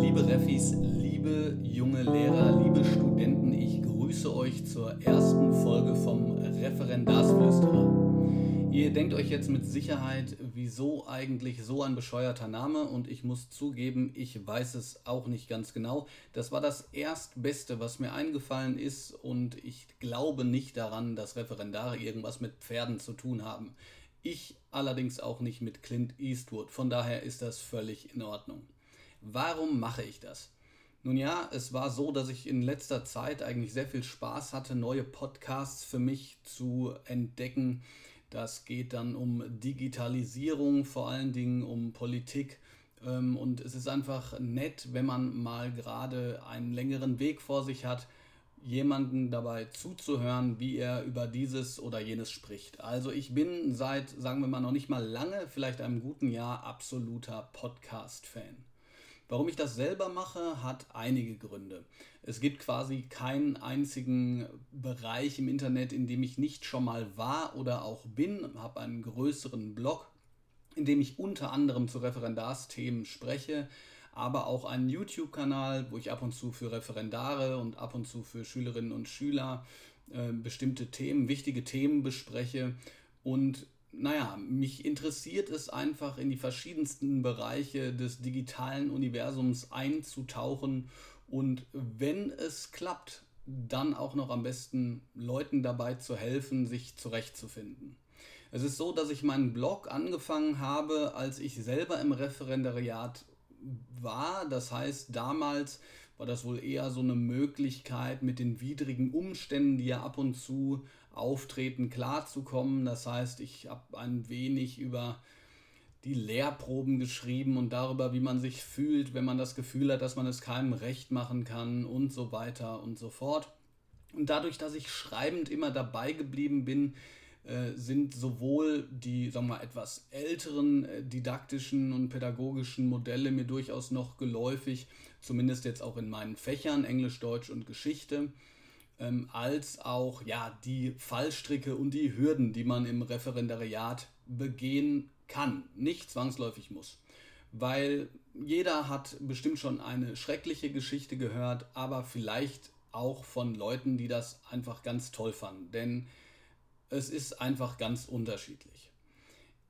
Liebe Refis, liebe junge Lehrer, liebe Studenten, ich grüße euch zur ersten Folge vom Referendarsflüsterer. Ihr denkt euch jetzt mit Sicherheit, wieso eigentlich so ein bescheuerter Name und ich muss zugeben, ich weiß es auch nicht ganz genau. Das war das Erstbeste, was mir eingefallen ist und ich glaube nicht daran, dass Referendare irgendwas mit Pferden zu tun haben. Ich allerdings auch nicht mit Clint Eastwood, von daher ist das völlig in Ordnung. Warum mache ich das? Nun ja, es war so, dass ich in letzter Zeit eigentlich sehr viel Spaß hatte, neue Podcasts für mich zu entdecken das geht dann um Digitalisierung, vor allen Dingen um Politik. Ähm, und es ist einfach nett, wenn man mal gerade einen längeren Weg vor sich hat, jemanden dabei zuzuhören, wie er über dieses oder jenes spricht. Also ich bin seit, sagen wir mal, noch nicht mal lange, vielleicht einem guten Jahr, absoluter Podcast-Fan. Warum ich das selber mache, hat einige Gründe. Es gibt quasi keinen einzigen Bereich im Internet, in dem ich nicht schon mal war oder auch bin, habe einen größeren Blog, in dem ich unter anderem zu Referendarsthemen spreche, aber auch einen YouTube-Kanal, wo ich ab und zu für Referendare und ab und zu für Schülerinnen und Schüler äh, bestimmte Themen, wichtige Themen bespreche und naja, mich interessiert es einfach in die verschiedensten Bereiche des digitalen Universums einzutauchen und wenn es klappt, dann auch noch am besten Leuten dabei zu helfen, sich zurechtzufinden. Es ist so, dass ich meinen Blog angefangen habe, als ich selber im Referendariat war. Das heißt, damals war das wohl eher so eine Möglichkeit, mit den widrigen Umständen, die ja ab und zu auftreten, klarzukommen. Das heißt, ich habe ein wenig über die Lehrproben geschrieben und darüber, wie man sich fühlt, wenn man das Gefühl hat, dass man es keinem recht machen kann und so weiter und so fort. Und dadurch, dass ich schreibend immer dabei geblieben bin, äh, sind sowohl die, sagen wir mal, etwas älteren äh, didaktischen und pädagogischen Modelle mir durchaus noch geläufig, zumindest jetzt auch in meinen Fächern Englisch, Deutsch und Geschichte ähm, als auch ja, die Fallstricke und die Hürden, die man im Referendariat begehen kann, nicht zwangsläufig muss. Weil jeder hat bestimmt schon eine schreckliche Geschichte gehört, aber vielleicht auch von Leuten, die das einfach ganz toll fanden. Denn es ist einfach ganz unterschiedlich.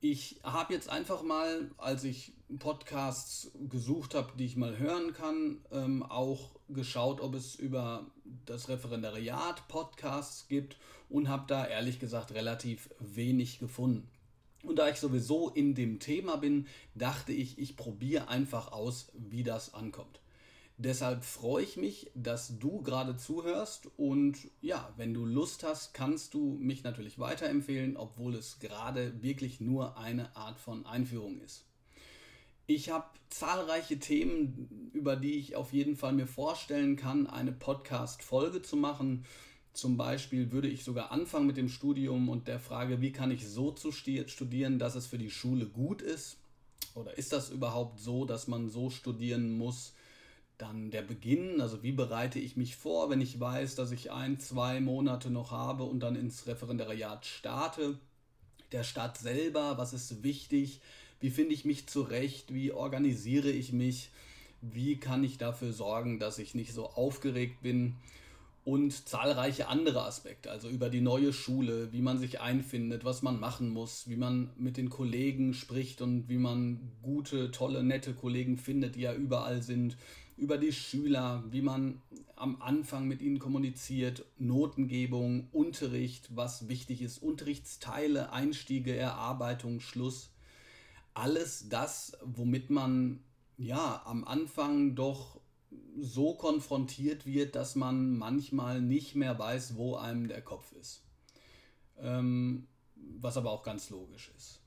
Ich habe jetzt einfach mal, als ich Podcasts gesucht habe, die ich mal hören kann, ähm, auch geschaut, ob es über das Referendariat Podcasts gibt und habe da ehrlich gesagt relativ wenig gefunden. Und da ich sowieso in dem Thema bin, dachte ich, ich probiere einfach aus, wie das ankommt. Deshalb freue ich mich, dass du gerade zuhörst und ja, wenn du Lust hast, kannst du mich natürlich weiterempfehlen, obwohl es gerade wirklich nur eine Art von Einführung ist. Ich habe zahlreiche Themen, über die ich auf jeden Fall mir vorstellen kann, eine Podcast-Folge zu machen. Zum Beispiel würde ich sogar anfangen mit dem Studium und der Frage, wie kann ich so zu studieren, dass es für die Schule gut ist? Oder ist das überhaupt so, dass man so studieren muss? Dann der Beginn, also wie bereite ich mich vor, wenn ich weiß, dass ich ein, zwei Monate noch habe und dann ins Referendariat starte. Der Start selber, was ist wichtig, wie finde ich mich zurecht, wie organisiere ich mich, wie kann ich dafür sorgen, dass ich nicht so aufgeregt bin und zahlreiche andere Aspekte, also über die neue Schule, wie man sich einfindet, was man machen muss, wie man mit den Kollegen spricht und wie man gute, tolle, nette Kollegen findet, die ja überall sind, über die Schüler, wie man am Anfang mit ihnen kommuniziert, Notengebung, Unterricht, was wichtig ist, Unterrichtsteile, Einstiege, Erarbeitung, Schluss. Alles das, womit man ja am Anfang doch so konfrontiert wird, dass man manchmal nicht mehr weiß, wo einem der Kopf ist. Ähm, was aber auch ganz logisch ist.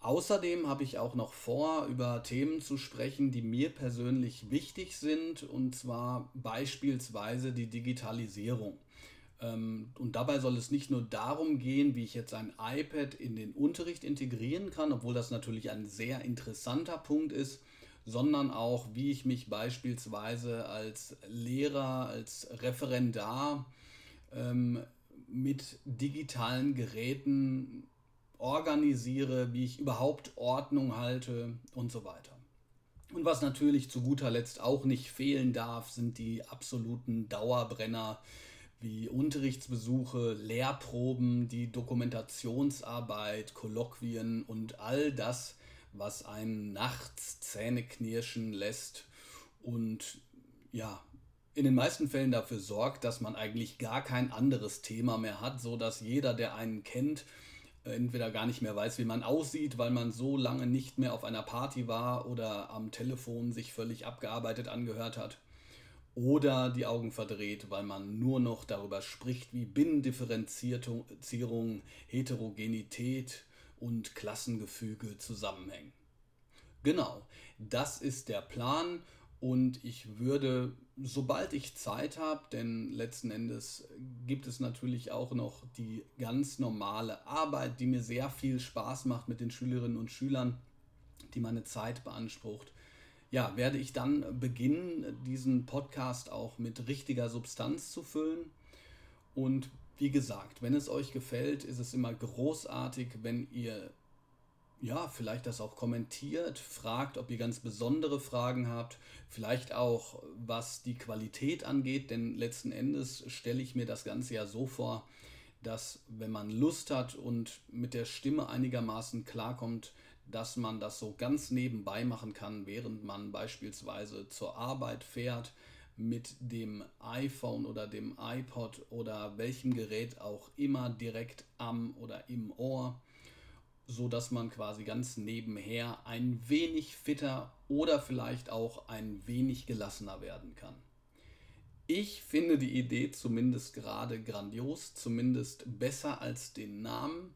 Außerdem habe ich auch noch vor, über Themen zu sprechen, die mir persönlich wichtig sind, und zwar beispielsweise die Digitalisierung. Ähm, und dabei soll es nicht nur darum gehen, wie ich jetzt ein iPad in den Unterricht integrieren kann, obwohl das natürlich ein sehr interessanter Punkt ist, sondern auch, wie ich mich beispielsweise als Lehrer, als Referendar ähm, mit digitalen Geräten organisiere, wie ich überhaupt Ordnung halte und so weiter. Und was natürlich zu guter Letzt auch nicht fehlen darf, sind die absoluten Dauerbrenner wie Unterrichtsbesuche, Lehrproben, die Dokumentationsarbeit, Kolloquien und all das, was einen nachts Zähne knirschen lässt und ja, in den meisten Fällen dafür sorgt, dass man eigentlich gar kein anderes Thema mehr hat, so dass jeder, der einen kennt, entweder gar nicht mehr weiß, wie man aussieht, weil man so lange nicht mehr auf einer Party war oder am Telefon sich völlig abgearbeitet angehört hat. Oder die Augen verdreht, weil man nur noch darüber spricht, wie Binnendifferenzierung, Heterogenität und Klassengefüge zusammenhängen. Genau, das ist der Plan und ich würde, sobald ich Zeit habe, denn letzten Endes gibt es natürlich auch noch die ganz normale Arbeit, die mir sehr viel Spaß macht mit den Schülerinnen und Schülern, die meine Zeit beansprucht, ja, werde ich dann beginnen, diesen Podcast auch mit richtiger Substanz zu füllen. Und wie gesagt, wenn es euch gefällt, ist es immer großartig, wenn ihr ja, vielleicht das auch kommentiert, fragt, ob ihr ganz besondere Fragen habt, vielleicht auch was die Qualität angeht, denn letzten Endes stelle ich mir das Ganze ja so vor, dass wenn man Lust hat und mit der Stimme einigermaßen klarkommt, dass man das so ganz nebenbei machen kann, während man beispielsweise zur Arbeit fährt mit dem iPhone oder dem iPod oder welchem Gerät auch immer direkt am oder im Ohr so dass man quasi ganz nebenher ein wenig fitter oder vielleicht auch ein wenig gelassener werden kann. Ich finde die Idee zumindest gerade grandios, zumindest besser als den Namen,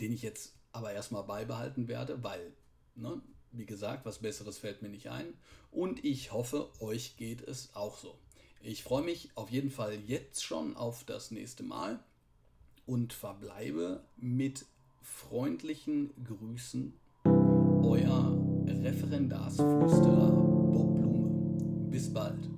den ich jetzt aber erstmal beibehalten werde, weil, ne, wie gesagt, was Besseres fällt mir nicht ein. Und ich hoffe, euch geht es auch so. Ich freue mich auf jeden Fall jetzt schon auf das nächste Mal und verbleibe mit freundlichen Grüßen, euer Referendarsflüsterer Bob Blume. Bis bald.